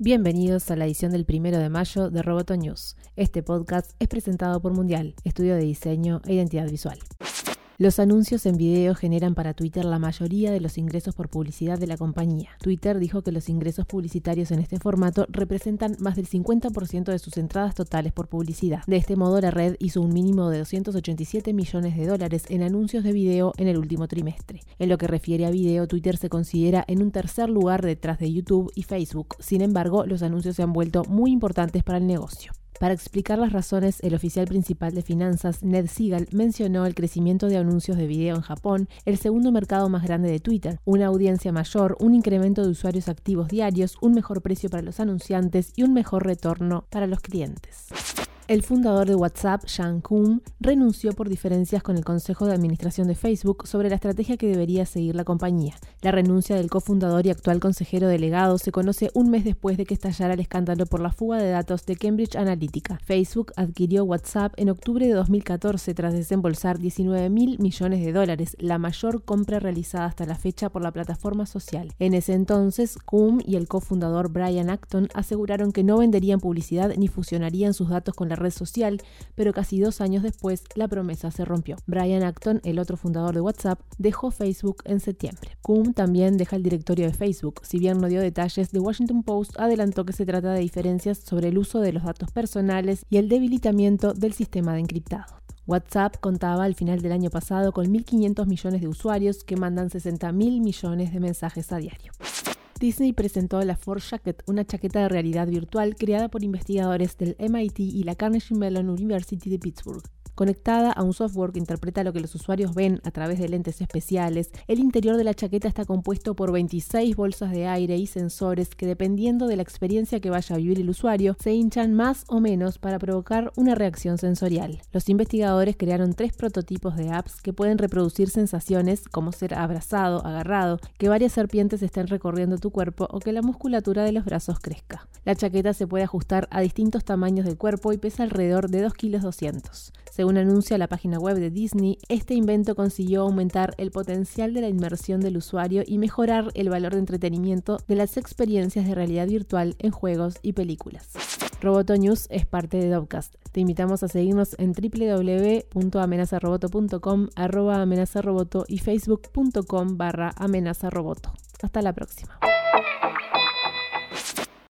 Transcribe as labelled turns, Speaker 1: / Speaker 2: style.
Speaker 1: Bienvenidos a la edición del primero de mayo de Roboto News. Este podcast es presentado por Mundial, estudio de diseño e identidad visual. Los anuncios en video generan para Twitter la mayoría de los ingresos por publicidad de la compañía. Twitter dijo que los ingresos publicitarios en este formato representan más del 50% de sus entradas totales por publicidad. De este modo, la red hizo un mínimo de 287 millones de dólares en anuncios de video en el último trimestre. En lo que refiere a video, Twitter se considera en un tercer lugar detrás de YouTube y Facebook. Sin embargo, los anuncios se han vuelto muy importantes para el negocio. Para explicar las razones, el oficial principal de finanzas, Ned Siegel, mencionó el crecimiento de anuncios de video en Japón, el segundo mercado más grande de Twitter, una audiencia mayor, un incremento de usuarios activos diarios, un mejor precio para los anunciantes y un mejor retorno para los clientes. El fundador de WhatsApp, Shang Kun, renunció por diferencias con el Consejo de Administración de Facebook sobre la estrategia que debería seguir la compañía. La renuncia del cofundador y actual consejero delegado se conoce un mes después de que estallara el escándalo por la fuga de datos de Cambridge Analytica. Facebook adquirió WhatsApp en octubre de 2014 tras desembolsar 19 mil millones de dólares, la mayor compra realizada hasta la fecha por la plataforma social. En ese entonces, Kun y el cofundador Brian Acton aseguraron que no venderían publicidad ni fusionarían sus datos con la red social, pero casi dos años después la promesa se rompió. Brian Acton, el otro fundador de WhatsApp, dejó Facebook en septiembre. Kuhn también deja el directorio de Facebook. Si bien no dio detalles, The Washington Post adelantó que se trata de diferencias sobre el uso de los datos personales y el debilitamiento del sistema de encriptado. WhatsApp contaba al final del año pasado con 1.500 millones de usuarios que mandan 60.000 millones de mensajes a diario. Disney presentó la Force Jacket, una chaqueta de realidad virtual creada por investigadores del MIT y la Carnegie Mellon University de Pittsburgh. Conectada a un software que interpreta lo que los usuarios ven a través de lentes especiales, el interior de la chaqueta está compuesto por 26 bolsas de aire y sensores que dependiendo de la experiencia que vaya a vivir el usuario, se hinchan más o menos para provocar una reacción sensorial. Los investigadores crearon tres prototipos de apps que pueden reproducir sensaciones como ser abrazado, agarrado, que varias serpientes estén recorriendo tu cuerpo o que la musculatura de los brazos crezca. La chaqueta se puede ajustar a distintos tamaños del cuerpo y pesa alrededor de 2 kilos 200. Según anuncia la página web de Disney, este invento consiguió aumentar el potencial de la inmersión del usuario y mejorar el valor de entretenimiento de las experiencias de realidad virtual en juegos y películas. Roboto News es parte de Dovcast. Te invitamos a seguirnos en www.amenazaroboto.com, arroba amenazaroboto y facebook.com barra amenazaroboto. Hasta la próxima.